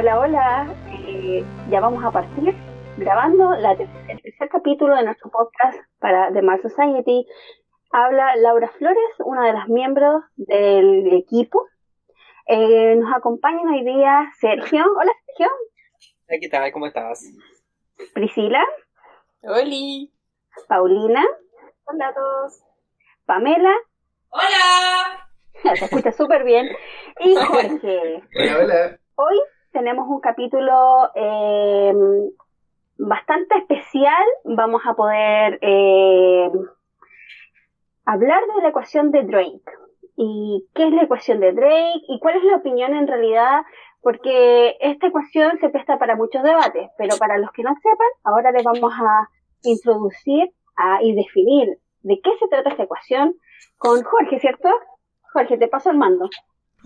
Hola, hola. Eh, ya vamos a partir grabando la el tercer capítulo de nuestro podcast para The Mars Society. Habla Laura Flores, una de las miembros del equipo. Eh, nos acompaña hoy día Sergio. Hola, Sergio. ¿Qué tal? ¿Cómo estás? Priscila. Hola. Paulina. Hola a todos. Pamela. Hola. Se escucha súper bien. Y Jorge. Hola, hola. Hoy tenemos un capítulo eh, bastante especial. Vamos a poder eh, hablar de la ecuación de Drake. ¿Y qué es la ecuación de Drake? ¿Y cuál es la opinión en realidad? Porque esta ecuación se presta para muchos debates, pero para los que no sepan, ahora les vamos a introducir a, y definir de qué se trata esta ecuación con Jorge, ¿cierto? Jorge, te paso el mando.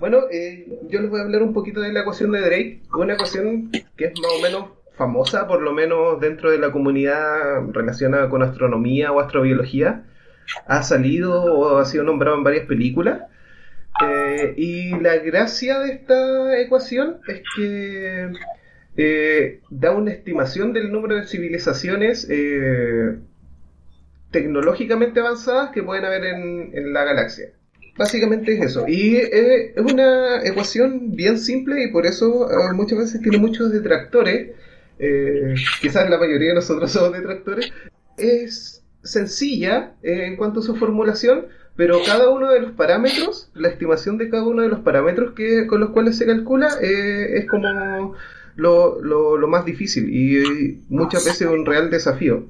Bueno, eh, yo les voy a hablar un poquito de la ecuación de Drake, una ecuación que es más o menos famosa, por lo menos dentro de la comunidad relacionada con astronomía o astrobiología. Ha salido o ha sido nombrado en varias películas. Eh, y la gracia de esta ecuación es que eh, da una estimación del número de civilizaciones eh, tecnológicamente avanzadas que pueden haber en, en la galaxia. Básicamente es eso. Y eh, es una ecuación bien simple y por eso eh, muchas veces tiene muchos detractores. Eh, quizás la mayoría de nosotros somos detractores. Es sencilla eh, en cuanto a su formulación, pero cada uno de los parámetros, la estimación de cada uno de los parámetros que, con los cuales se calcula, es como lo, lo, lo más difícil y muchas veces un real desafío.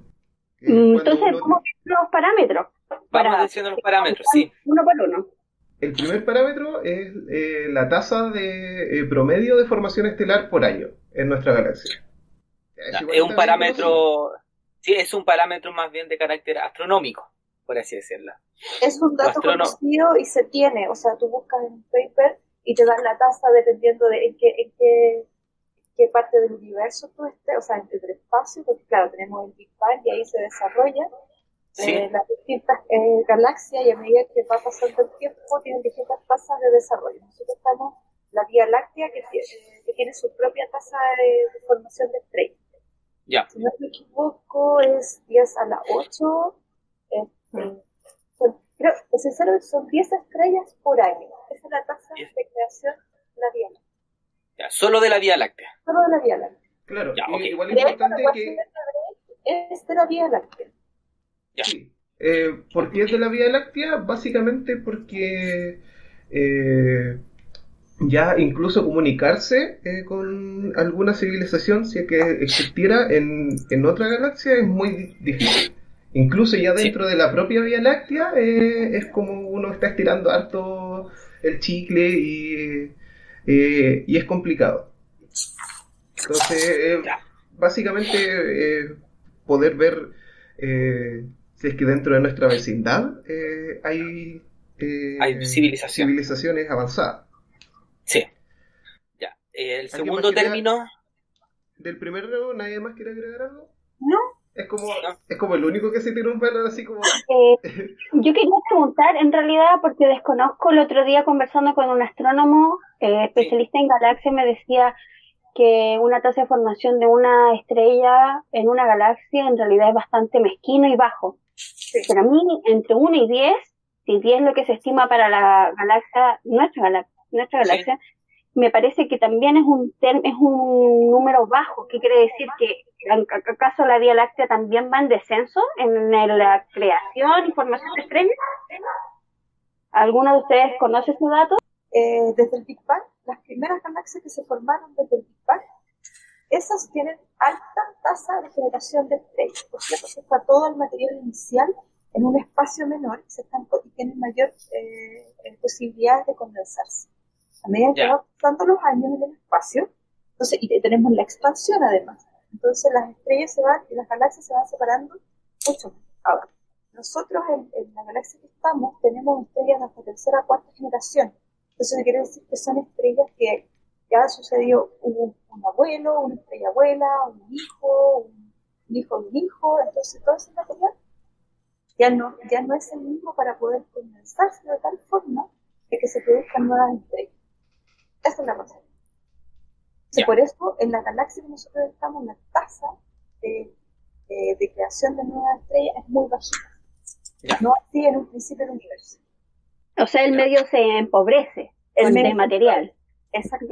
Mm, Entonces, ¿cómo son los parámetros? Vamos diciendo los parámetros, sí. Uno por uno. El primer parámetro es eh, la tasa de eh, promedio de formación estelar por año en nuestra galaxia. Es un parámetro, sí, es un parámetro más bien de carácter astronómico, por así decirlo. Es un dato conocido y se tiene. O sea, tú buscas en un paper y te dan la tasa dependiendo de en qué, en qué, qué parte del universo tú estés, o sea, en el espacio, porque claro, tenemos el Big Bang y ahí se desarrolla Sí. eh, las distintas eh, galaxias y a medida que va pasando el tiempo tienen distintas tasas de desarrollo. Nosotros estamos la Vía Láctea que tiene, que tiene su propia tasa de, de formación de estrellas. Ya. Si no me equivoco, es 10 a la 8. Este, son, creo, son 10 estrellas por año. Esa es la tasa de creación de la Vía Láctea. Ya, solo de la Vía Láctea. Solo de la Vía Láctea. Claro, Ya, y ok. igual es importante que... es de la Vía Láctea. Ya. Sí. Eh, ¿Por qué es de la Vía Láctea? Básicamente porque eh, ya incluso comunicarse eh, con alguna civilización, si es que existiera en, en otra galaxia, es muy di- difícil. Incluso ya Sí. dentro de la propia Vía Láctea eh, es como uno está estirando harto el chicle y, y es complicado. Entonces, básicamente poder ver si es que dentro de nuestra vecindad eh, hay, eh, Hay civilización. civilizaciones avanzadas. Sí. Ya. El ¿Alguien segundo término, Del primero, ¿nadie más quiere agregar algo? No. Es como, No. es como el único que se tiene un pelo así como... Eh, yo quería preguntar, en realidad, porque desconozco, el otro día conversando con un astrónomo eh, especialista en galaxias, me decía que una tasa de formación de una estrella en una galaxia en realidad es bastante mezquino y bajo. Para mí, entre 1 y 10, si 10 es lo que se estima para la galaxia, nuestra galaxia, nuestra Sí. galaxia, me parece que también es un term- es un número bajo. ¿Qué quiere decir? Que ¿en- ¿acaso la Vía Láctea también va en descenso en la creación y formación de estrellas? ¿Alguno de ustedes conoce ese dato? Eh, desde el Big Bang, las primeras galaxias que se formaron desde el Big Bang, esas tienen alta tasa de generación de estrellas. Porque está todo el material inicial en un espacio menor y, se están, y tienen mayor eh, eh, posibilidades de condensarse. A medida que van pasando los años en el espacio, entonces, y tenemos la expansión además. Entonces las estrellas se van y las galaxias se van separando mucho más. Ahora, nosotros en, en la galaxia que estamos tenemos estrellas de hasta tercera cuarta generación. Entonces quiere decir que son estrellas que ya sucedió un, un abuelo, una estrella abuela, un hijo, un, hijo de un hijo, entonces todo ese material ya no, ya no es el mismo para poder condensarse de tal forma de que se produzcan nuevas estrellas. Esa es la razón. Por eso, en la galaxia que nosotros estamos, la tasa de, de- de creación de nuevas estrellas es muy bajita. No así en un principio del universo. O sea, el medio se empobrece El medio material. Exacto.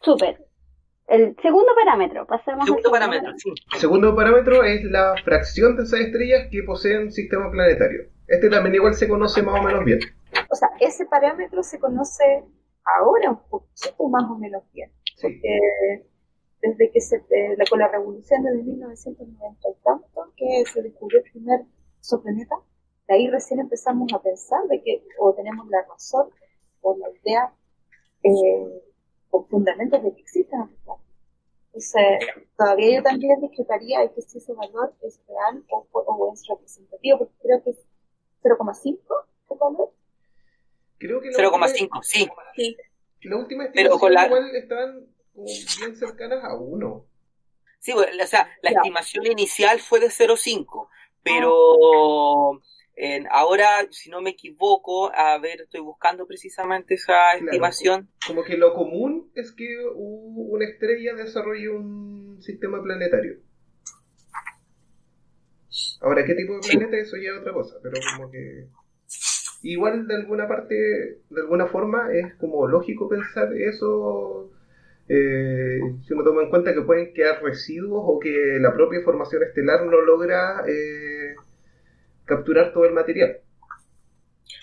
Súper. El segundo parámetro, pasemos al Segundo parámetro, sí. El segundo parámetro es la fracción de esas estrellas que poseen sistema planetario. Este también igual se conoce más o menos bien. O sea, ese parámetro se conoce ahora un poquito más o menos bien. Sí. Porque desde que se, eh, con la revolución de 1990 y tanto, que se descubrió el primer exoplaneta, de ahí recién empezamos a pensar de que o tenemos la razón o la idea eh, con fundamentos de que existen otros planetas. Entonces, todavía yo también discreparía de que si ese valor es real o, o es representativo, porque creo que es 0,5 el valor. Creo que la última- 0,5, sí. Sí. La última Pero con estimación la- igual estaban bien cercanas a uno. Sí, bueno, o sea, la Ya. estimación inicial fue de 0,5, pero ahora, si no me equivoco, a ver, estoy buscando precisamente esa estimación. Como que lo común es que una estrella desarrolle un sistema planetario. Ahora, ¿qué tipo de planeta? Eso ya es otra cosa, pero como que... Igual de alguna parte, de alguna forma, es como lógico pensar eso eh, si uno toma en cuenta que pueden quedar residuos o que la propia formación estelar no logra eh, capturar todo el material.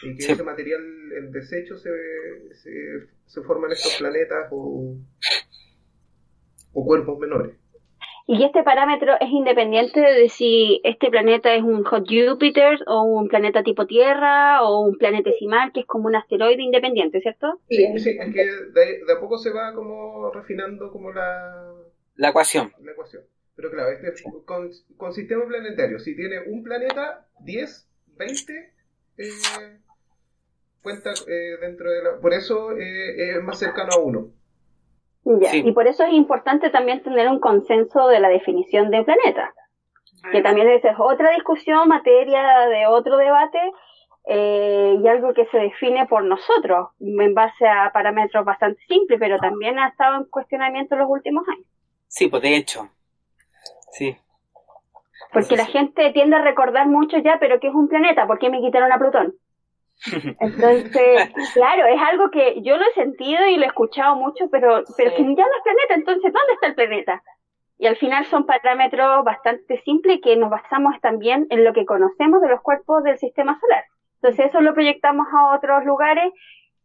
Y que Sí. ese material en desecho se, se, se forman estos planetas o, o cuerpos menores. Y este parámetro es independiente de si este planeta es un hot Jupiter o un planeta tipo Tierra o un planetesimal que es como un asteroide independiente, ¿cierto? Sí, Sí, es que de, de a poco se va como refinando como la, La ecuación. la ecuación. Pero claro, este es con, con sistema planetario, si tiene un planeta, 10, 20, eh, cuenta eh, dentro de la... Por eso eh, es más cercano a uno. Ya. Sí. Y por eso es importante también tener un consenso de la definición de planeta, que también esa es otra discusión, materia de otro debate, eh, y algo que se define por nosotros, en base a parámetros bastante simples, pero también ha estado en cuestionamiento en los últimos años. Sí, pues de hecho. Sí. Porque la gente tiende a recordar mucho ya, pero ¿qué es un planeta? ¿Por qué me quitaron a Plutón? Entonces, claro, es algo que yo lo he sentido y lo he escuchado mucho, pero, pero Sí. que ya no es planeta, entonces, ¿dónde está el planeta? Y al final son parámetros bastante simples que nos basamos también en lo que conocemos de los cuerpos del sistema solar. Entonces eso lo proyectamos a otros lugares,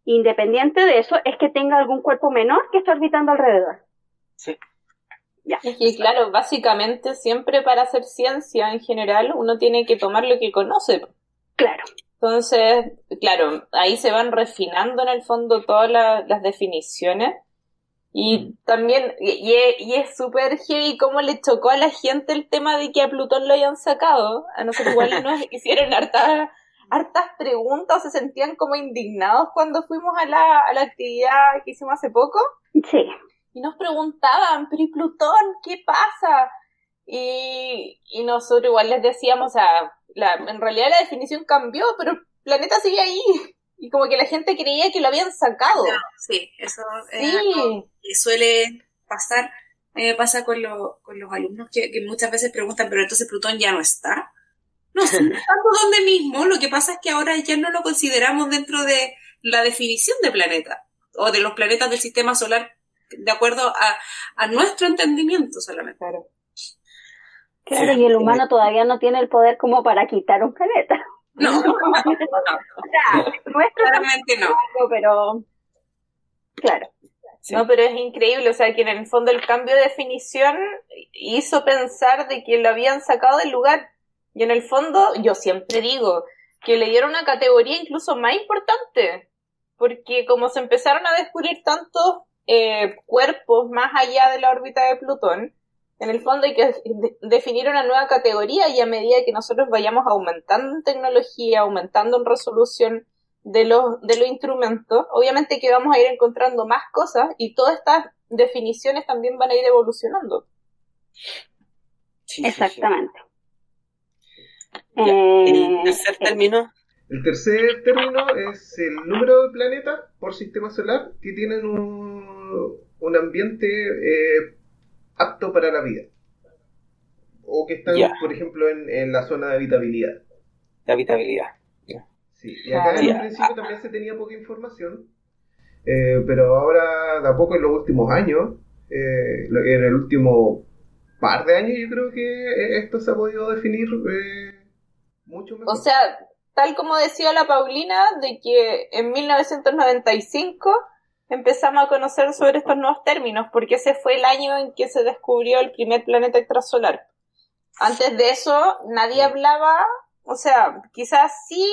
independiente de eso, es que tenga algún cuerpo menor que esté orbitando alrededor. Sí. Es que, claro, básicamente siempre para hacer ciencia en general uno tiene que tomar lo que conoce. Claro. Entonces, claro, ahí se van refinando en el fondo todas la- las definiciones. Y también, y, y es- y es súper heavy cómo le chocó a la gente el tema de que a Plutón lo hayan sacado. A nosotros igual nos hicieron hartas, hartas preguntas, se sentían como indignados cuando fuimos a la, a la actividad que hicimos hace poco. Sí. Y nos preguntaban, pero ¿y Plutón? ¿Qué pasa? Y, y nosotros igual les decíamos, o sea, la, en realidad la definición cambió, pero el planeta sigue ahí. Y como que la gente creía que lo habían sacado. Claro, sí, eso es algo Sí, que suele pasar. A mí me pasa con, lo- con los alumnos que, que muchas veces preguntan, pero entonces Plutón ya no está. No, estando donde mismo, lo que pasa es que ahora ya no lo consideramos dentro de la definición de planeta o de los planetas del sistema solar de acuerdo a, a nuestro entendimiento solamente. claro. Claro, y el humano todavía no tiene el poder como para quitar un planeta. No, no, no, O sea, nuestro claramente no. tampoco, pero claro. Sí. No, pero es increíble, o sea, que en el fondo el cambio de definición hizo pensar de que lo habían sacado del lugar. Y en el fondo, yo siempre digo que le dieron una categoría incluso más importante, porque como se empezaron a descubrir tantos eh, cuerpos más allá de la órbita de Plutón, en el fondo hay que de- definir una nueva categoría y a medida que nosotros vayamos aumentando en tecnología, aumentando en resolución de los, de los instrumentos, obviamente que vamos a ir encontrando más cosas y todas estas definiciones también van a ir evolucionando. Sí, sí, sí. Exactamente. Ya, Eh, El tercer término, El tercer término es el número de planetas por sistema solar que tienen un un ambiente eh, apto para la vida. O que están, por ejemplo, en, en la zona de habitabilidad. De habitabilidad. Sí, y acá en Ya. un principio también se tenía poca información, eh, pero ahora, de a poco en los últimos años, eh, en el último par de años, yo creo que esto se ha podido definir eh, mucho mejor. O sea, tal como decía la Paulina, de que en 1995 empezamos a conocer sobre estos nuevos términos, porque ese fue el año en que se descubrió el primer planeta extrasolar. Antes de eso, nadie hablaba, o sea, quizás sí,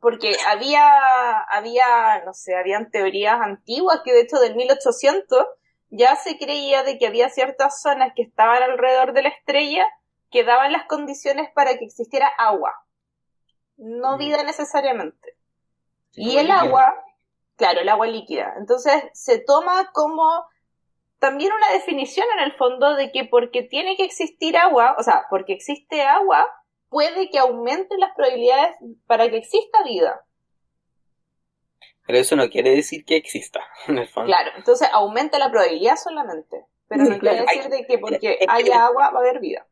porque había, había, no sé, habían teorías antiguas que de hecho del 1800 ya se creía de que había ciertas zonas que estaban alrededor de la estrella que daban las condiciones para que existiera agua. No Mm. vida necesariamente. Y el agua, claro, el agua líquida. Entonces se toma como también una definición en el fondo de que porque tiene que existir agua, o sea, porque existe agua, puede que aumenten las probabilidades para que exista vida. Pero eso no quiere decir que exista, en el fondo. Claro, entonces aumenta la probabilidad solamente. Pero no quiere decir de que porque haya agua va a haber vida.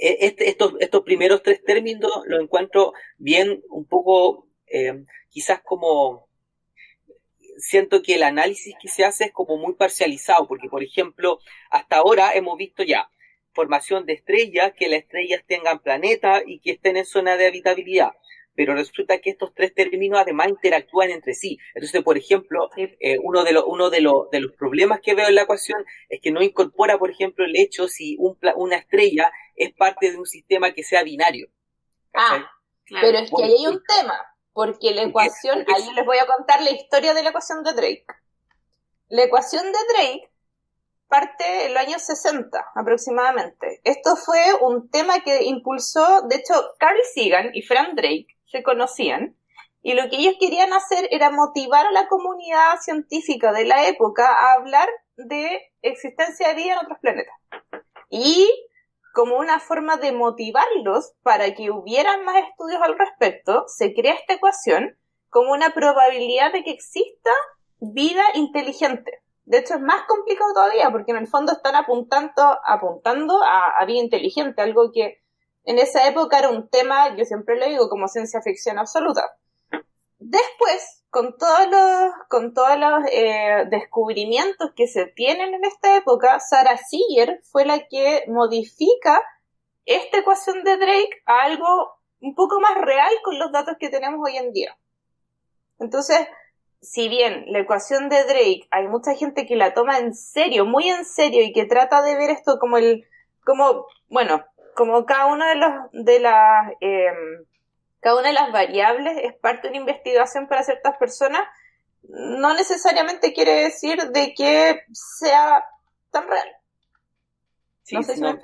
E- este- estos, estos primeros tres términos los encuentro bien un poco, eh, quizás como, siento que el análisis que se hace es como muy parcializado, porque por ejemplo, hasta ahora hemos visto ya formación de estrellas, que las estrellas tengan planetas y que estén en zona de habitabilidad. Pero resulta que estos tres términos además interactúan entre sí. Entonces, por ejemplo, eh, uno, de los, uno de, los, de los problemas que veo en la ecuación es que no incorpora, por ejemplo, el hecho si un pla- una estrella es parte de un sistema que sea binario. ¿cachai? Ah, Pero es que ahí hay un tema, porque la ecuación, ahí yo les voy a contar la historia de la ecuación de Drake. La ecuación de Drake parte en los años 60 aproximadamente. Esto fue un tema que impulsó, de hecho, Carl Sagan y Frank Drake se conocían y lo que ellos querían hacer era motivar a la comunidad científica de la época a hablar de existencia de vida en otros planetas. Y como una forma de motivarlos para que hubieran más estudios al respecto, se crea esta ecuación como una probabilidad de que exista vida inteligente. De hecho, es más complicado todavía porque en el fondo están apuntando, apuntando a, a vida inteligente, algo que en esa época era un tema, yo siempre lo digo, como ciencia ficción absoluta. Después, con todos los, con todos los eh, descubrimientos que se tienen en esta época, Sarah Seager fue la que modifica esta ecuación de Drake a algo un poco más real con los datos que tenemos hoy en día. Entonces, si bien la ecuación de Drake hay mucha gente que la toma en serio, muy en serio, y que trata de ver esto como el, como, bueno, como cada uno de los, de las, eh, cada una de las variables es parte de una investigación para ciertas personas, no necesariamente quiere decir de que sea tan real. Sí, No sé si no,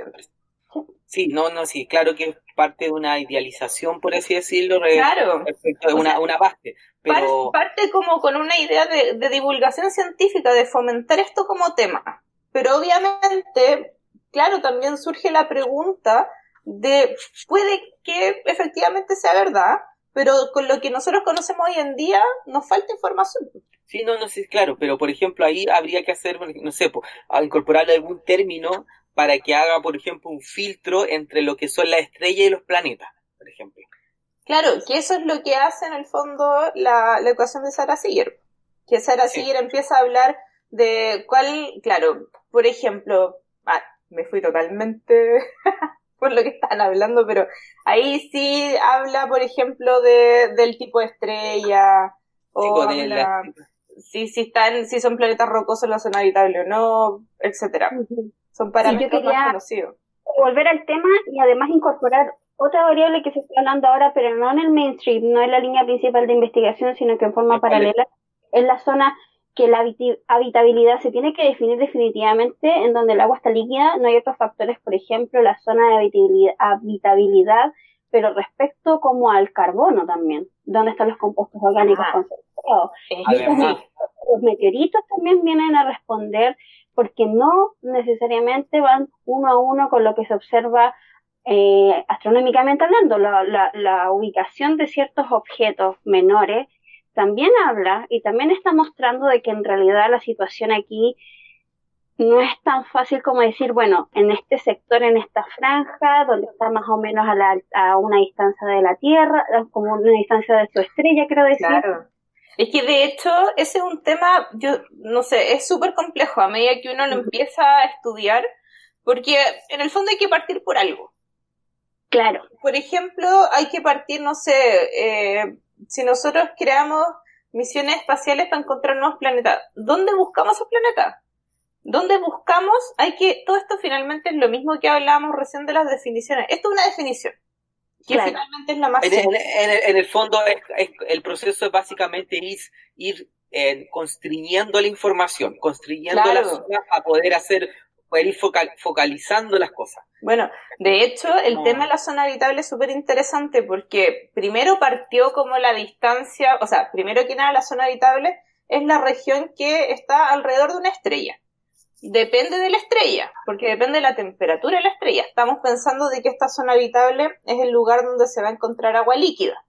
sí, no, no, sí, claro que es parte de una idealización, por así decirlo, Claro. respecto de una, sea, una base. Pero Parte como con una idea de, de divulgación científica, de fomentar esto como tema. Pero obviamente, claro, también surge la pregunta de, puede que efectivamente sea verdad, pero con lo que nosotros conocemos hoy en día nos falta información. Sí, no, no sé, claro, pero por ejemplo ahí habría que hacer, no sé, po, incorporarle algún término para que haga, por ejemplo, un filtro entre lo que son las estrellas y los planetas, por ejemplo. Claro, que eso es lo que hace en el fondo la, la ecuación de Sarah Seager. Que Sarah Sí. Seager empieza a hablar de cuál, claro, por ejemplo, ah, me fui totalmente por lo que están hablando, pero ahí sí habla, por ejemplo, de, del tipo de estrella, o habla- la- si, si están, si son planetas rocosos en la zona habitable o no, etcétera. Son parámetros quería- más conocidos. volver al tema y además incorporar otra variable que se está hablando ahora, pero no en el mainstream, no en la línea principal de investigación, sino que en forma ¿Cuál es? paralela, es la zona que la habitabilidad se tiene que definir definitivamente en donde el agua está líquida, no hay otros factores, por ejemplo, la zona de habitabilidad, habitabilidad pero respecto como al carbono también, donde están los compuestos orgánicos Ah. concentrados. Además, Los meteoritos también vienen a responder porque no necesariamente van uno a uno con lo que se observa eh, astronómicamente hablando. La, la, la ubicación de ciertos objetos menores también habla y también está mostrando de que en realidad la situación aquí no es tan fácil como decir, bueno, en este sector, en esta franja, donde está más o menos a, la, a una distancia de la Tierra, como una distancia de su estrella, quiero decir. Claro. Es que de hecho ese es un tema, yo no sé, es súper complejo a medida que uno lo empieza a estudiar, porque en el fondo hay que partir por algo. Claro. Por ejemplo, hay que partir, no sé, eh, si nosotros creamos misiones espaciales para encontrar nuevos planetas, ¿dónde buscamos esos planetas? ¿Dónde buscamos? Hay que, todo esto finalmente es lo mismo que hablábamos recién de las definiciones. Esto es una definición, que Claro. finalmente es la más En, en- el, en el fondo, es- es- el proceso es básicamente ir, ir eh, constriñendo la información, constriñendo Claro. las zonas a poder hacer, poder ir focal- focalizando las cosas. Bueno, de hecho, el No. tema de la zona habitable es súper interesante porque primero partió como la distancia, o sea, primero que nada la zona habitable es la región que está alrededor de una estrella. Depende de la estrella, porque depende de la temperatura de la estrella. Estamos pensando de que esta zona habitable es el lugar donde se va a encontrar agua líquida.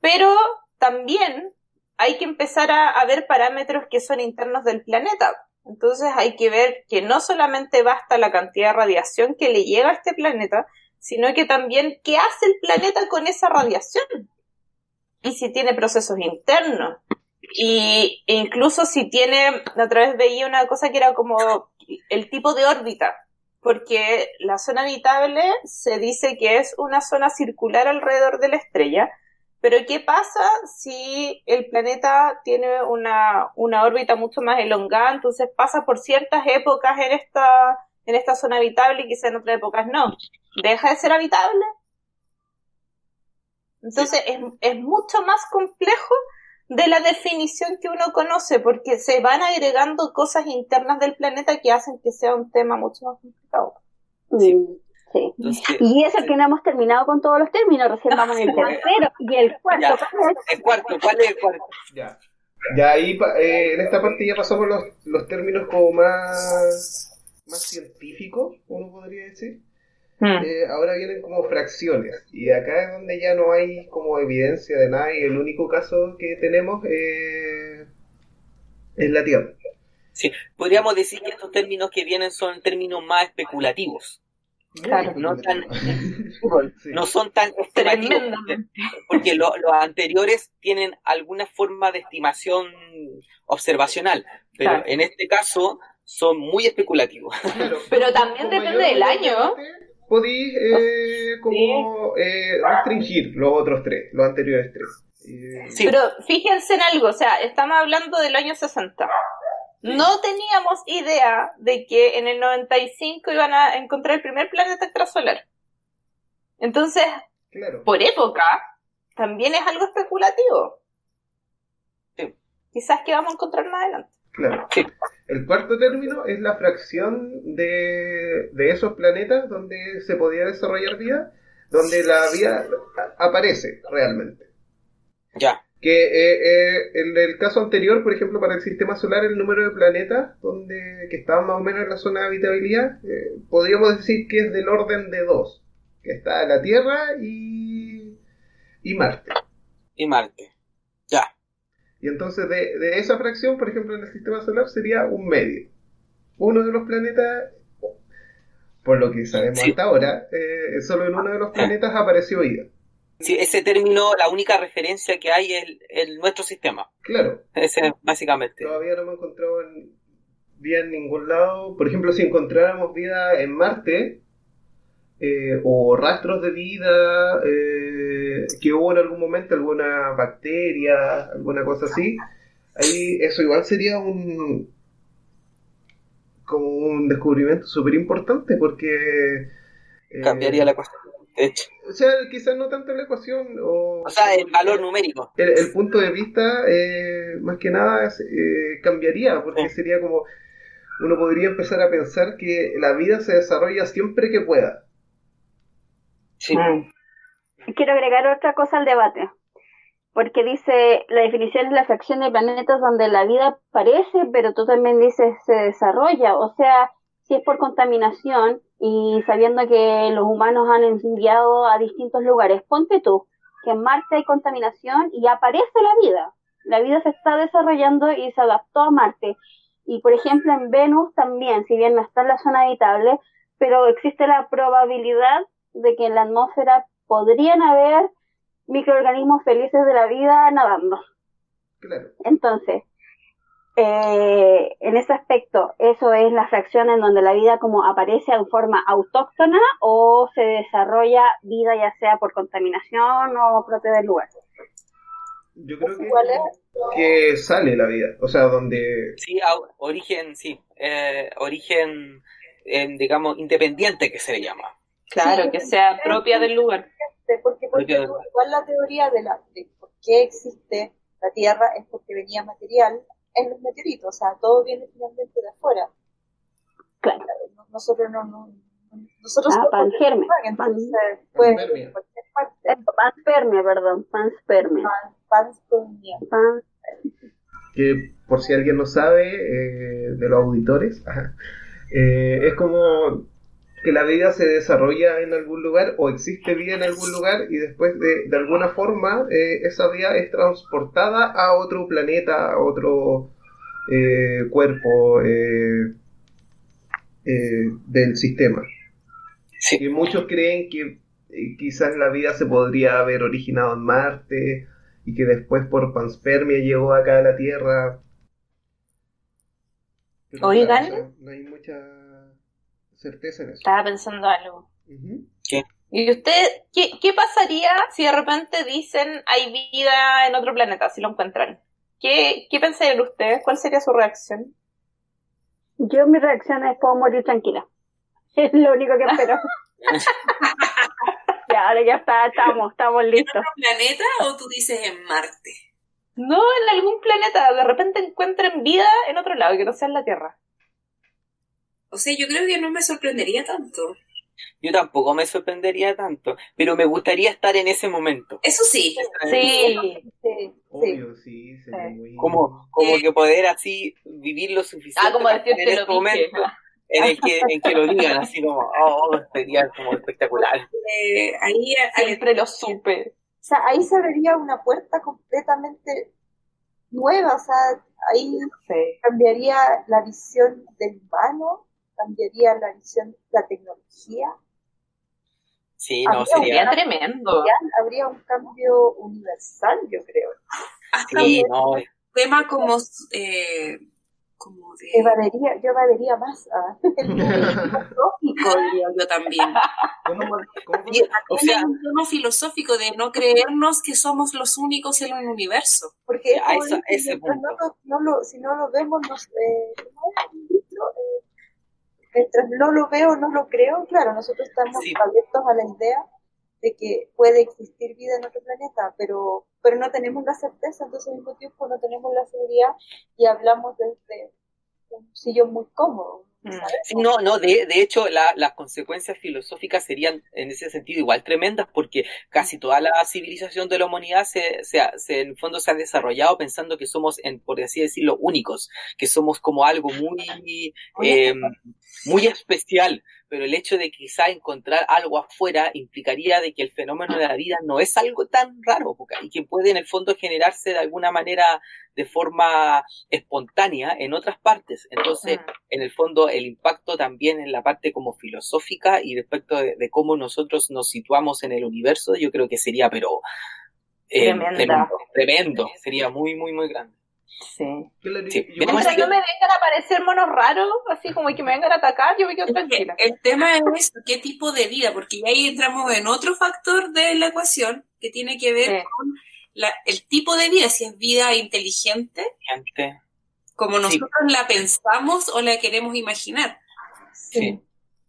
Pero también hay que empezar a, a ver parámetros que son internos del planeta. Entonces hay que ver que no solamente basta la cantidad de radiación que le llega a este planeta, sino que también qué hace el planeta con esa radiación. Y si tiene procesos internos. Y e incluso si tiene, otra vez veía una cosa que era como el tipo de órbita. Porque la zona habitable se dice que es una zona circular alrededor de la estrella, pero ¿qué pasa si el planeta tiene una, una órbita mucho más elongada? Entonces pasa por ciertas épocas en esta, en esta zona habitable y quizá en otras épocas no. ¿Deja de ser habitable? Entonces es, es mucho más complejo de la definición que uno conoce, porque se van agregando cosas internas del planeta que hacen que sea un tema mucho más complicado. Sí. Sí. Entonces, Y eso que no hemos terminado con todos los términos, recién vamos en el tercero y el cuarto. Ya. ¿cuál es? el cuarto, ¿cuál es el cuarto? Ya. Ya ahí, pa- eh, en esta parte ya pasamos los, los términos como más, más científicos, uno podría decir. Eh, ahora vienen como fracciones y acá es donde ya no hay como evidencia de nada y el único caso que tenemos eh, es la Tierra. Sí, podríamos decir que estos términos que vienen son términos más especulativos, Claro. no tan, Sí. no son tan estimativos, porque lo- los anteriores tienen alguna forma de estimación observacional, pero Claro. en este caso son muy especulativos. Pero también depende del año. Podéis eh, como eh, restringir los otros tres, los anteriores tres. Eh, Sí. Pero fíjense en algo, o sea, estamos hablando del año 60. No teníamos idea de que en el 95 iban a encontrar el primer planeta extrasolar. Entonces, Claro. por época, también es algo especulativo. Sí. Quizás que vamos a encontrar más adelante. Claro. Sí. El cuarto término es la fracción de, de esos planetas donde se podía desarrollar vida, donde la vida aparece realmente. Ya, Que eh, eh, en el caso anterior, por ejemplo, para el sistema solar, el número de planetas donde, que estaban más o menos en la zona de habitabilidad, eh, podríamos decir que es del orden de dos, que está la Tierra y, y Marte. y Marte. Ya, Y entonces de, de esa fracción, por ejemplo, en el sistema solar sería un medio. Uno de los planetas, por lo que sabemos Sí. hasta ahora, solo en uno de los planetas apareció vida. Sí, ese término, la única referencia que hay es el, el- nuestro sistema. Claro, Ese, básicamente. todavía no hemos encontrado en- vida en ningún lado. Por ejemplo, si encontráramos vida en Marte, eh, o rastros de vida eh, que hubo en algún momento, alguna bacteria, alguna cosa así, ahí eso igual sería un como un descubrimiento súper importante porque eh, Cambiaría la cuestión. De hecho, o sea quizás no tanto la ecuación o, o sea, el valor numérico. el, el punto de vista, eh, más que nada, eh, cambiaría, porque Sí. sería como, uno podría empezar a pensar que la vida se desarrolla siempre que pueda. Sí. Quiero agregar otra cosa al debate, porque dice, la definición es la fracción de planetas donde la vida aparece, pero tú también dices se desarrolla, o sea, si es por contaminación y sabiendo que los humanos han enviado a distintos lugares, ponte tú que en Marte hay contaminación y aparece la vida. La vida se está desarrollando y se adaptó a Marte. Y por ejemplo en Venus también, si bien no está en la zona habitable, pero existe la probabilidad de que en la atmósfera podrían haber microorganismos felices de la vida nadando. Claro. Entonces, eh, en ese aspecto, ¿eso es la fracción en donde la vida como aparece en forma autóctona o se desarrolla vida ya sea por contaminación o propia del lugar? Yo creo que, que sale la vida, o sea, donde... Sí, origen, sí, eh, origen, eh, digamos, independiente que se le llama. Claro, Sí, que sea propia del lugar. Porque, porque igual la teoría de, la, de por qué existe la Tierra es porque venía material en los meteoritos, o sea, todo viene finalmente de afuera. Claro. No- Nosotros no, no, no- nosotros Ah, entonces Panspermia. de cualquier parte. Eh, Panspermia, perdón, panspermia. Pan- panspermia. Pan- que por si alguien no sabe, eh, de los auditores, ajá, eh, es como que la vida se desarrolla en algún lugar o existe vida en algún lugar y después de, de alguna forma eh, esa vida es transportada a otro planeta, a otro eh, cuerpo eh, eh, del sistema. Sí. Y muchos creen que eh, quizás la vida se podría haber originado en Marte y que después por panspermia llegó acá a la Tierra. Oigan. no hay mucha certeza en eso. Estaba pensando algo. Ujú. ¿Y usted qué, qué pasaría si de repente dicen hay vida en otro planeta, si lo encuentran? ¿Qué, qué pensarían ustedes? ¿Cuál sería su reacción? Yo mi reacción es puedo morir tranquila. Es lo único que espero. ya, ahora ya está, estamos, estamos listos. ¿En otro planeta o tú dices en Marte? No en algún planeta, de repente encuentren vida en otro lado, que no sea en la Tierra. O sea, yo creo que no me sorprendería tanto. Yo tampoco me sorprendería tanto, pero me gustaría estar en ese momento. Eso sí, Sí, Sí, sí. Obvio, sí, sería Sí. muy... Como, como que poder así vivir lo suficiente ah, como para en lo ese dije. momento en el que, en que lo digan así como, oh, sería como espectacular. eh, ahí ahí- Siempre lo supe. O sea, ahí se abriría una puerta completamente nueva, o sea, ahí Sí. cambiaría la visión del humano, cambiaría la visión de la tecnología, Sí, no, Habría sería... Tremendo. habría un cambio universal, yo creo. hasta Sí, un no, tema como, eh, como de Evadiría, yo evadiría más a el filosófico, diría yo también. ¿Cómo, cómo? Sí, o sea, un tema filosófico de no creernos que somos los únicos en el universo. porque A dicen, ese mientras punto. no, no lo, si no lo vemos, nos, eh, ¿cómo es el libro? Eh, mientras no lo veo, no lo creo, claro, nosotros estamos Sí. abiertos a la idea de que puede existir vida en otro planeta, pero, pero no tenemos la certeza, entonces al mismo tiempo no tenemos la seguridad y hablamos desde un sillón muy cómodo. Mm. no, no, de, de hecho la- las consecuencias filosóficas serían en ese sentido igual tremendas porque casi toda la civilización de la humanidad se, se, en el fondo se ha desarrollado pensando que somos, en, por así decirlo, únicos, que somos como algo muy, eh, muy especial, pero el hecho de quizá encontrar algo afuera implicaría de que el fenómeno de la vida no es algo tan raro y que puede en el fondo generarse de alguna manera de forma espontánea en otras partes. Entonces, en el fondo el impacto también en la parte como filosófica y respecto de, de cómo nosotros nos situamos en el universo, yo creo que sería, pero eh, tremendo, tremendo, sería muy, muy, muy grande. Sí. Yo- Mientras Mientras no me vengan a aparecer monos raros, así como que me vengan a atacar, yo me quedo tranquila. El tema es qué tipo de vida, porque ahí entramos en otro factor de la ecuación que tiene que ver Sí. con la- el tipo de vida, si es vida inteligente, Gente, como Sí. nosotros la pensamos o la queremos imaginar. sí.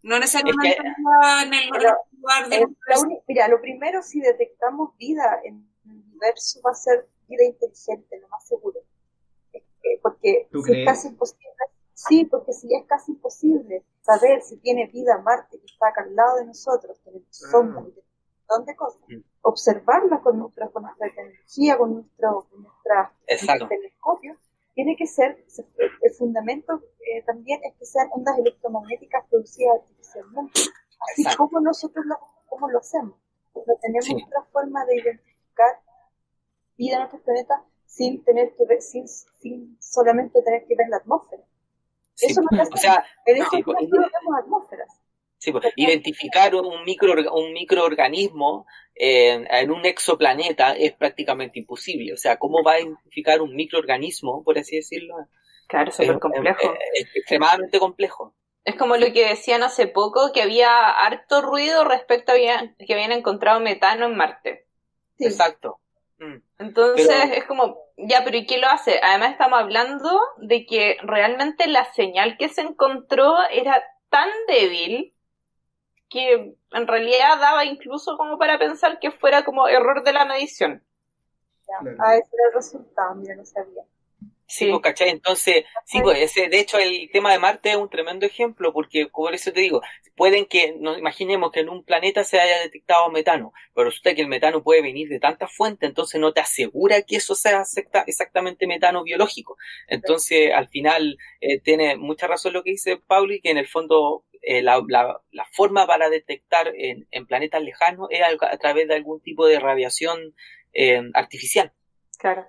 No necesariamente Es que- en el Pero, lugar de la uni- mira, lo primero, si detectamos vida en el universo, va a ser vida inteligente, lo más seguro. Porque ¿Tú si crees? es casi imposible, sí, porque si es casi imposible saber si tiene vida Marte, que está acá al lado de nosotros, tenemos sombras, tenemos un montón de cosas, Mm. observarla con nuestra, con nuestra tecnología, con nuestro, con nuestra, nuestro telescopio, tiene que ser, se- el fundamento eh, también es que sean ondas electromagnéticas producidas artificialmente. Así Exacto. como nosotros lo, como lo hacemos. No tenemos Sí. otra forma de identificar vida en otros planetas sin tener que ver, sin, sin solamente tener que ver la atmósfera. Sí, Eso no o sea, en sí, pues, vemos atmósferas. Sí, pues, identificar un, micro, un microorganismo en, en un exoplaneta es prácticamente imposible. O sea, ¿cómo va a identificar un microorganismo, por así decirlo? Claro, súper Es- complejo. Es, es extremadamente complejo. Es como lo que decían hace poco, que había harto ruido respecto a que habían encontrado metano en Marte. Sí. Exacto. Entonces Pero- es como, ya, pero ¿y qué lo hace? Además estamos hablando de que realmente la señal que se encontró era tan débil que en realidad daba incluso como para pensar que fuera como error de la medición. Ya. Claro. Ah, ese era el resultado, mira, no sabía. Sí, Sí. ¿cachai? Entonces, sí, pues, ese, de hecho, el tema de Marte es un tremendo ejemplo, porque, por eso te digo, pueden que, nos imaginemos que en un planeta se haya detectado metano, pero resulta que el metano puede venir de tantas fuentes, entonces no te asegura que eso sea exacta- exactamente metano biológico. Entonces, al final, eh, tiene mucha razón lo que dice Pauli, que en el fondo, eh, la, la, la forma para detectar en, en planetas lejanos es a través de algún tipo de radiación eh, artificial. Claro.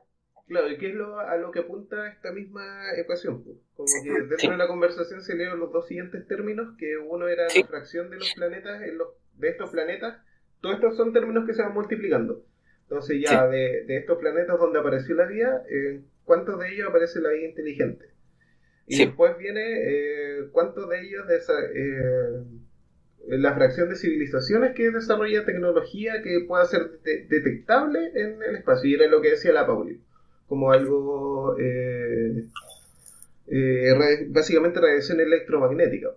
Claro, y qué es lo, a lo que apunta esta misma ecuación. pues. Como que dentro Sí. de la conversación se leyeron los dos siguientes términos, que uno era Sí. la fracción de los planetas, en los, de estos planetas, todos estos son términos que se van multiplicando. Entonces ya de, de estos planetas donde apareció la vida, eh, ¿cuántos de ellos aparece la vida inteligente? Y Sí. después viene eh, cuántos de ellos desa- eh, la fracción de civilizaciones que desarrolla tecnología que pueda ser de- detectable en el espacio. Y era lo que decía la Pauli, como algo eh, eh, básicamente radiación electromagnética.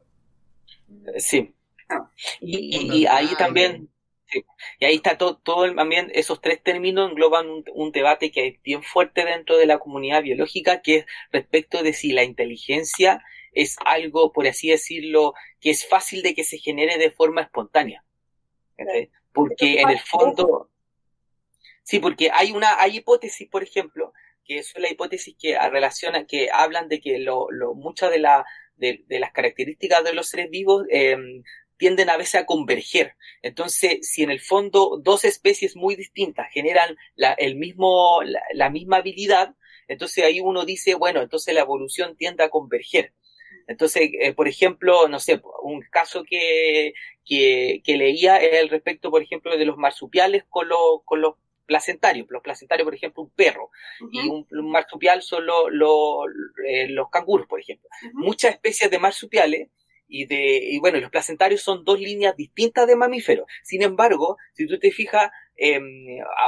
Sí. Ah. Y, y- Onda y ahí también, sí. y ahí está todo, todo el, también esos tres términos engloban un, un debate que es bien fuerte dentro de la comunidad biológica, que es respecto de si la inteligencia es algo, por así decirlo, que es fácil de que se genere de forma espontánea. Porque en el fondo, sí, porque hay una, hay hipótesis, por ejemplo, que son la hipótesis que relaciona, que hablan de que lo, lo, muchas de, la, de, de las características de los seres vivos eh, tienden a veces a converger. Entonces, si en el fondo dos especies muy distintas generan la, el mismo, la, la misma habilidad, entonces ahí uno dice, bueno, entonces la evolución tiende a converger. Entonces, eh, por ejemplo, no sé, un caso que, que, que leía es el respecto, por ejemplo, de los marsupiales con, los con los placentarios. Los placentarios, por ejemplo, un perro. Y un, un marsupial son lo- lo- eh, los canguros, por ejemplo. Muchas especies de marsupiales y de y bueno, los placentarios son dos líneas distintas de mamíferos. Sin embargo, si tú te fijas, eh,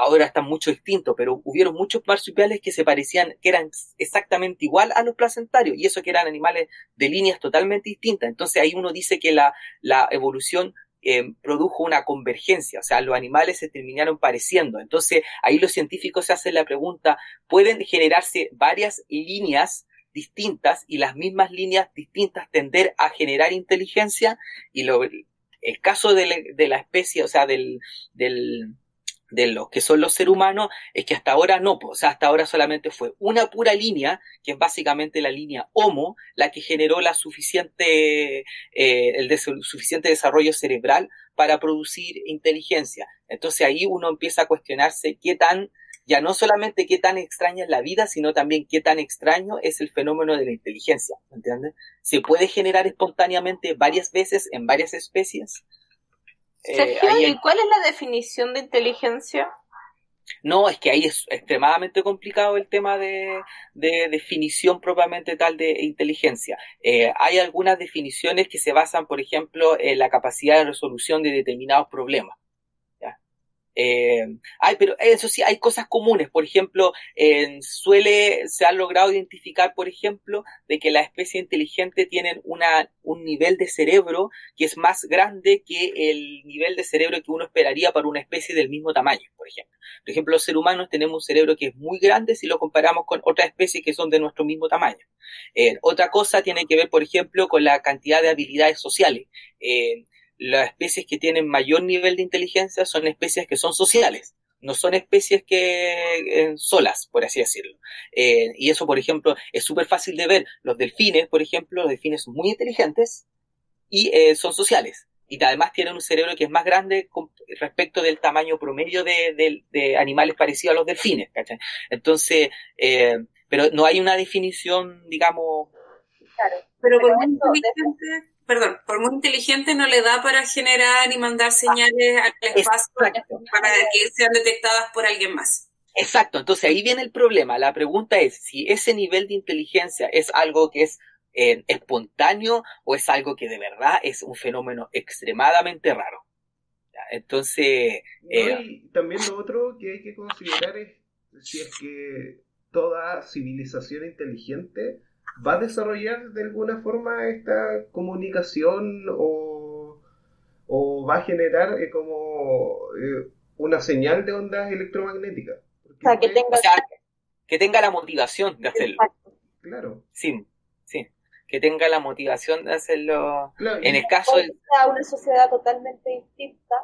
ahora están mucho extintos, pero hubieron muchos marsupiales que se parecían, que eran exactamente igual a los placentarios, y eso que eran animales de líneas totalmente distintas. Entonces ahí uno dice que la, la evolución eh, produjo una convergencia, o sea, los animales se terminaron pareciendo. Entonces ahí los científicos se hacen la pregunta, ¿pueden generarse varias líneas distintas y las mismas líneas distintas tender a generar inteligencia? Y lo, el caso de la, de la especie, o sea, del, del, de los que son los seres humanos, es que hasta ahora no, o sea, hasta ahora solamente fue una pura línea, que es básicamente la línea Homo, la que generó la suficiente, eh, el suficiente desarrollo cerebral para producir inteligencia. Entonces ahí uno empieza a cuestionarse qué tan, ya no solamente qué tan extraña es la vida, sino también qué tan extraño es el fenómeno de la inteligencia, ¿me entiendes? ¿Se puede generar espontáneamente varias veces en varias especies? Eh, Sergio, ahí hay- ¿y cuál es la definición de inteligencia? No, es que ahí es extremadamente complicado el tema de, de definición propiamente tal de inteligencia. Eh, hay algunas definiciones que se basan, por ejemplo, en la capacidad de resolución de determinados problemas. Eh, hay, pero eso sí, hay cosas comunes. Por ejemplo, suele, se ha logrado identificar, por ejemplo, de que las especies inteligentes tienen una, un nivel de cerebro que es más grande que el nivel de cerebro que uno esperaría para una especie del mismo tamaño, por ejemplo. Por ejemplo, los seres humanos tenemos un cerebro que es muy grande si lo comparamos con otras especies que son de nuestro mismo tamaño. Eh, otra cosa tiene que ver, por ejemplo, con la cantidad de habilidades sociales. Eh, las especies que tienen mayor nivel de inteligencia son especies que son sociales, no son especies que eh, solas, por así decirlo. Eh, y eso, por ejemplo, es súper fácil de ver. Los delfines, por ejemplo, los delfines son muy inteligentes y eh, son sociales. Y además tienen un cerebro que es más grande com- respecto del tamaño promedio de, de- de animales parecidos a los delfines, ¿cachai? Entonces, eh, pero no hay una definición, digamos, Claro. Pero por Pero inteligente, perdón, por muy inteligente no le da para generar y mandar señales al espacio Exacto. para que sean detectadas por alguien más. Exacto, entonces ahí viene el problema. La pregunta es si ese nivel de inteligencia es algo que es eh, espontáneo o es algo que de verdad es un fenómeno extremadamente raro. Entonces, No, eh, y también lo otro que hay que considerar es si es que toda civilización inteligente va a desarrollar de alguna forma esta comunicación o, o va a generar eh, como eh, una señal de ondas electromagnéticas. Porque O sea, que tenga o sea, que tenga la motivación de hacerlo. Exacto. Claro, Sí, sí, que tenga la motivación de hacerlo. claro. En el caso sea una sociedad totalmente distinta,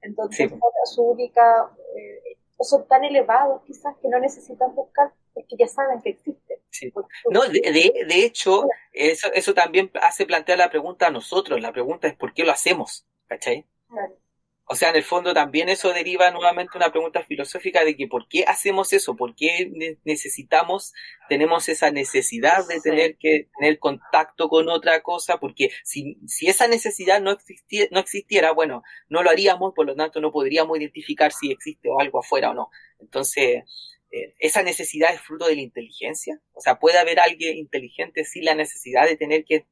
entonces Sí. su única, eh, son tan elevados quizás que no necesitan buscar porque ya saben que existe. Sí. No, de, de, de hecho, eso, eso también hace plantear la pregunta a nosotros. La pregunta es ¿por qué lo hacemos? ¿Cachai? Claro. O sea, en el fondo también eso deriva nuevamente una pregunta filosófica de que ¿por qué hacemos eso? ¿Por qué ne- necesitamos, tenemos esa necesidad de Sí. tener que tener contacto con otra cosa? Porque si, si esa necesidad no existiera, no existiera, bueno, no lo haríamos, por lo tanto no podríamos identificar si existe o algo afuera o no. Entonces, eh, ¿esa necesidad es fruto de la inteligencia? O sea, ¿puede haber alguien inteligente sin la necesidad de tener que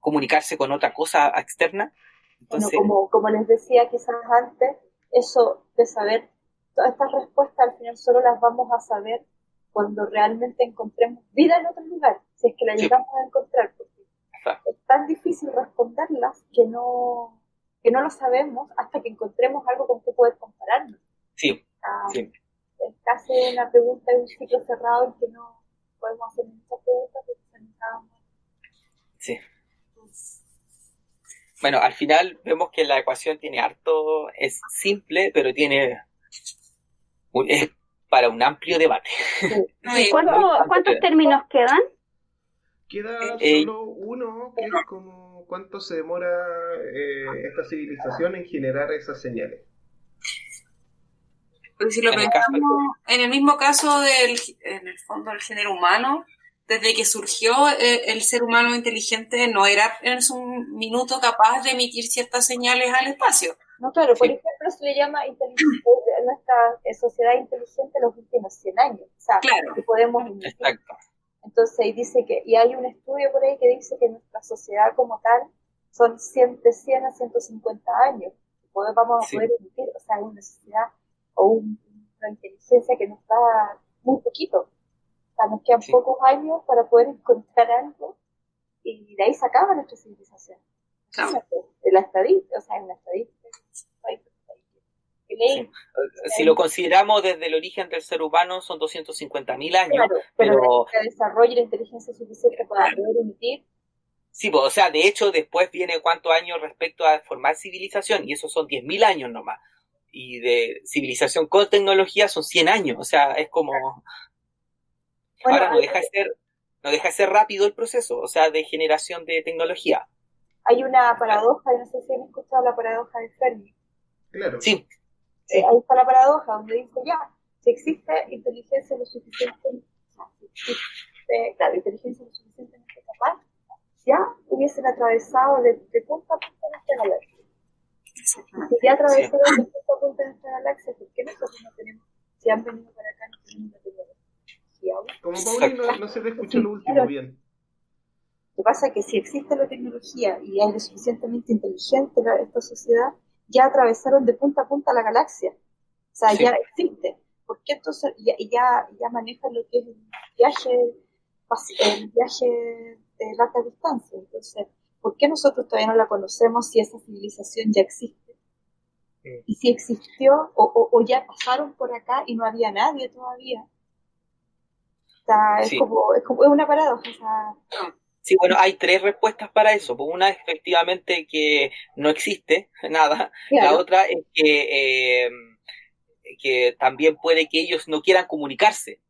comunicarse con otra cosa externa? Bueno, como, como les decía quizás antes, eso de saber todas estas respuestas al final solo las vamos a saber cuando realmente encontremos vida en otro lugar, si es que la Sí. llegamos a encontrar, porque Exacto. es tan difícil responderlas que no, que no lo sabemos hasta que encontremos algo con que poder compararnos. sí, Ah, sí. Es casi una pregunta de un ciclo cerrado en que no podemos hacer muchas preguntas porque se nos. Sí. Bueno, al final vemos que la ecuación tiene harto, es simple, pero tiene un- es para un amplio debate. Y- ¿Cuánto- ¿Cuántos términos quedan? Queda Eh, solo uno, que es como cuánto se demora eh, esta civilización en generar esas señales. Porque si lo En el pensamos, en el mismo caso del, en el fondo del género humano, desde que surgió eh, el ser humano inteligente no era en su minuto capaz de emitir ciertas señales al espacio. No, claro, por Sí. ejemplo, se le llama inteligencia, nuestra eh, sociedad inteligente los últimos 100 años. O sea, Claro. que podemos emitir. Exacto. Entonces, y dice que, y hay un estudio por ahí que dice que nuestra sociedad como tal son 100, de 100 a 150 años. que poder- vamos a Sí. poder emitir, o sea, una sociedad o un- una inteligencia que nos da muy poquito. O sea, nos quedan Sí. pocos años para poder encontrar algo y de ahí se acaba nuestra civilización. Claro. De la estadística, o sea, en la estadística. Sí. Si lo consideramos desde el origen del ser humano, son 250.000 años. Claro, pero, pero- de que desarrolle la inteligencia suficiente para poder emitir, Sí, pues, o sea, de hecho, después viene cuántos años respecto a formar civilización, y esos son 10.000 años nomás. Y de civilización con tecnología son 100 años, o sea, es como... Bueno, Ahora no deja de ser, no deja de ser rápido el proceso, o sea, de generación de tecnología. hay una paradoja, y no sé si han escuchado la paradoja de Fermi. Claro. Sí, ahí está la paradoja, donde dice ya, si existe inteligencia lo suficiente, si existe, claro, inteligencia lo suficientemente capaz, ya hubiesen atravesado de, de punta a punta nuestra galaxia. Si ya atravesaron de punta a punta nuestra galaxia, ¿por qué nosotros no tenemos, si han venido para acá, no tenemos la tecnología? aún? Como Pauli no, no se te escuchó lo último bien. Lo que pasa es que si existe la tecnología y hay lo suficientemente inteligente la- esta sociedad, ya atravesaron de punta a punta la galaxia. O sea, Sí. ya existe. ¿Por qué entonces ya, ya, ya manejan lo que es el viaje, el viaje de larga distancia? Entonces, ¿por qué nosotros todavía no la conocemos si esa civilización ya existe? Sí. Y si existió o, o, o ya pasaron por acá y no había nadie todavía. O sea, es Sí. como, es como es una paradoja. O sea, Sí, bueno, hay tres respuestas para eso. Pues una es efectivamente que no existe nada. La otra es que, eh, que también puede que ellos no quieran comunicarse.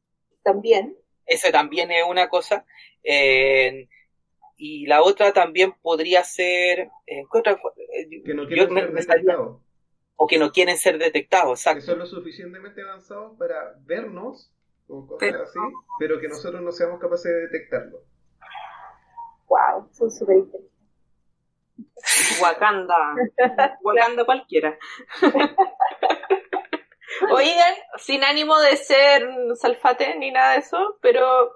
también. Esa también es una cosa. Eh, y la otra también podría ser... eh. Eh, Que no quieren ser detectados. o que no quieren ser detectados, Que exacto. son lo suficientemente avanzados para vernos o cosas Pero- así, pero que nosotros no seamos capaces de detectarlo. Wow, son súper inteligentes. Wakanda. Wakanda cualquiera. Oigan, sin ánimo de ser salfate ni nada de eso, pero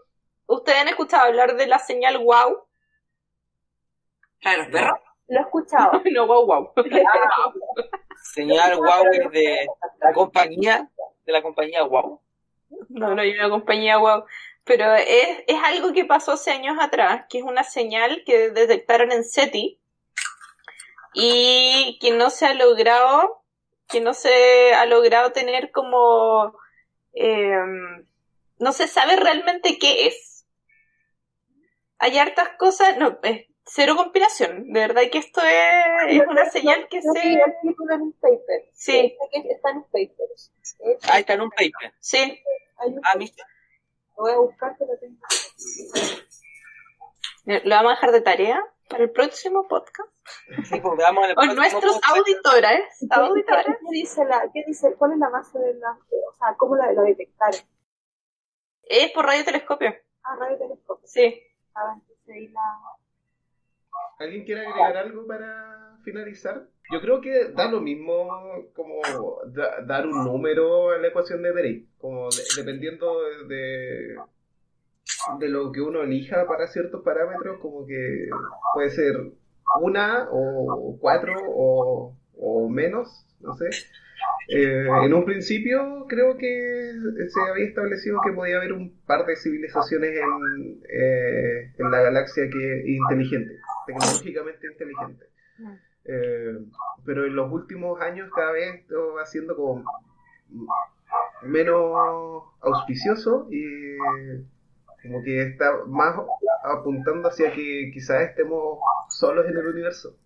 ¿ustedes han escuchado hablar de la señal wow? La de los perros. Lo he escuchado. no, wow, wow. Señal Huawei de la compañía, de la compañía Wow. No, no hay una compañía wow. Pero es, es algo que pasó hace años atrás, que es una señal que detectaron en SETI y que no se ha logrado, que no se ha logrado tener como, eh, no se sabe realmente qué es. Hay hartas cosas, no, es cero compilación. De verdad que esto es, es una señal que Yo se... en un paper. Sí, está en un paper. Eh, Ah, está en un paper. sí. hay un- Ah. Lo voy a buscar, pero tengo. Lo vamos a dejar de tarea para el próximo podcast. Sí, pues veamos en el próximo nuestros podcast. auditores, ¿Qué, auditores. qué dice la, qué dice, cuál es la base de la, o sea, cómo la, la detectaron? Es por radiotelescopio. Ah, radiotelescopio. Sí. Ah, entonces ahí la, ¿Alguien quiere agregar algo para finalizar? Yo creo que da lo mismo como da- dar un número a la ecuación de Drake, como de- dependiendo de, de, de lo que uno elija para ciertos parámetros, como que puede ser una o cuatro o, o menos, no sé. Eh, en un principio creo que se había establecido que podía haber un par de civilizaciones en, eh, en la galaxia que inteligente, tecnológicamente inteligente. Eh, pero en los últimos años cada vez esto va siendo como menos auspicioso y como que está más apuntando hacia que quizás estemos solos en el universo.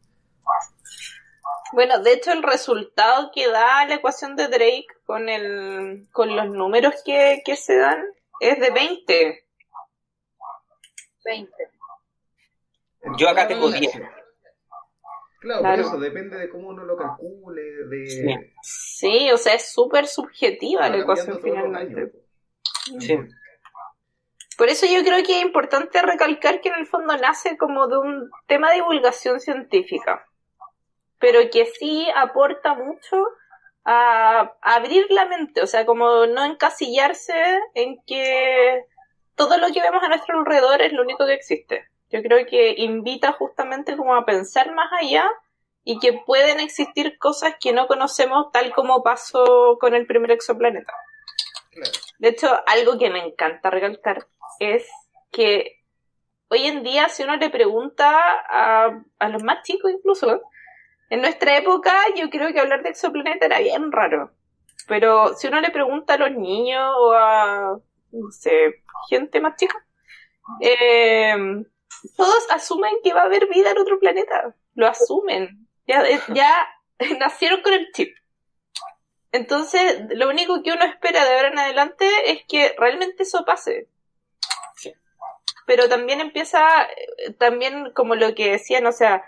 Bueno, de hecho el resultado que da la ecuación de Drake con el con los números que, que se dan es de 20. 20. Yo acá tengo Claro, 10. Claro, Claro. por eso depende de cómo uno lo calcule, de Sí. Sí, o sea, es súper subjetiva va la ecuación finalmente. Sí. Por eso yo creo que es importante recalcar que en el fondo nace como de un tema de divulgación científica, pero que sí aporta mucho a, a abrir la mente, o sea, como no encasillarse en que todo lo que vemos a nuestro alrededor es lo único que existe. Yo creo que invita justamente como a pensar más allá y que pueden existir cosas que no conocemos tal como pasó con el primer exoplaneta. Claro. De hecho, algo que me encanta recalcar es que hoy en día si uno le pregunta a, a los más chicos incluso, en nuestra época yo creo que hablar de exoplaneta era bien raro. Pero si uno le pregunta a los niños o a, no sé, gente más chica, eh, todos asumen que va a haber vida en otro planeta. Lo asumen. Ya, eh, ya nacieron con el chip. Entonces, lo único que uno espera de ahora en adelante es que realmente eso pase. Sí. Pero también empieza, eh, también como lo que decían, o sea,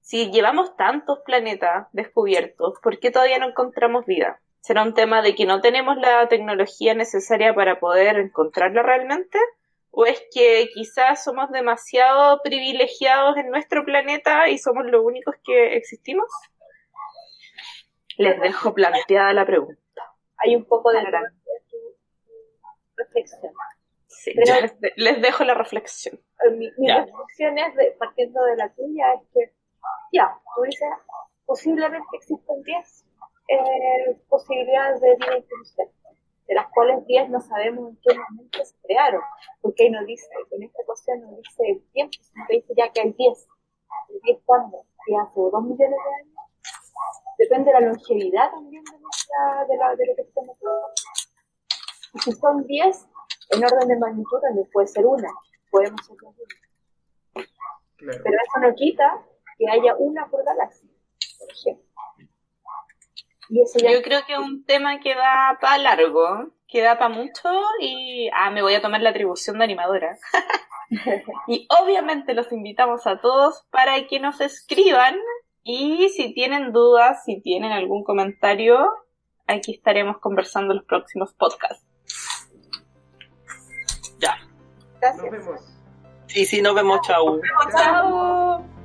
si llevamos tantos planetas descubiertos, ¿por qué todavía no encontramos vida? ¿Será un tema de que no tenemos la tecnología necesaria para poder encontrarla realmente? ¿O es que quizás somos demasiado privilegiados en nuestro planeta y somos los únicos que existimos? Les dejo planteada la pregunta. Hay un poco de, tu reflexión. Sí, Pero- yo les, de- les dejo la reflexión. Eh, Mi, mi reflexión es, de, partiendo de la tuya, es que, ya, tú dices, posiblemente existen 10 eh, posibilidades de vida inteligente, cuales 10 no sabemos en qué momento se crearon, porque ahí nos dice, con esta ecuación nos dice el tiempo, sino que dice ya que hay 10. ¿El 10 cuándo? ¿Que hace 2 millones de años? Depende de la longevidad también de, nuestra, de, la, de lo que estemos Y si son 10, en orden de magnitud también puede ser una, podemos ser dos. Claro. Pero eso no quita que haya una por galaxia, por ejemplo. Yo creo que es un tema que da para largo, que da para mucho y ah, me voy a tomar la atribución de animadora. y obviamente los invitamos a todos para que nos escriban y si tienen dudas, si tienen algún comentario, aquí estaremos conversando en los próximos podcasts. Ya. Gracias. Nos vemos. Sí, sí, nos vemos. Chao. Chao.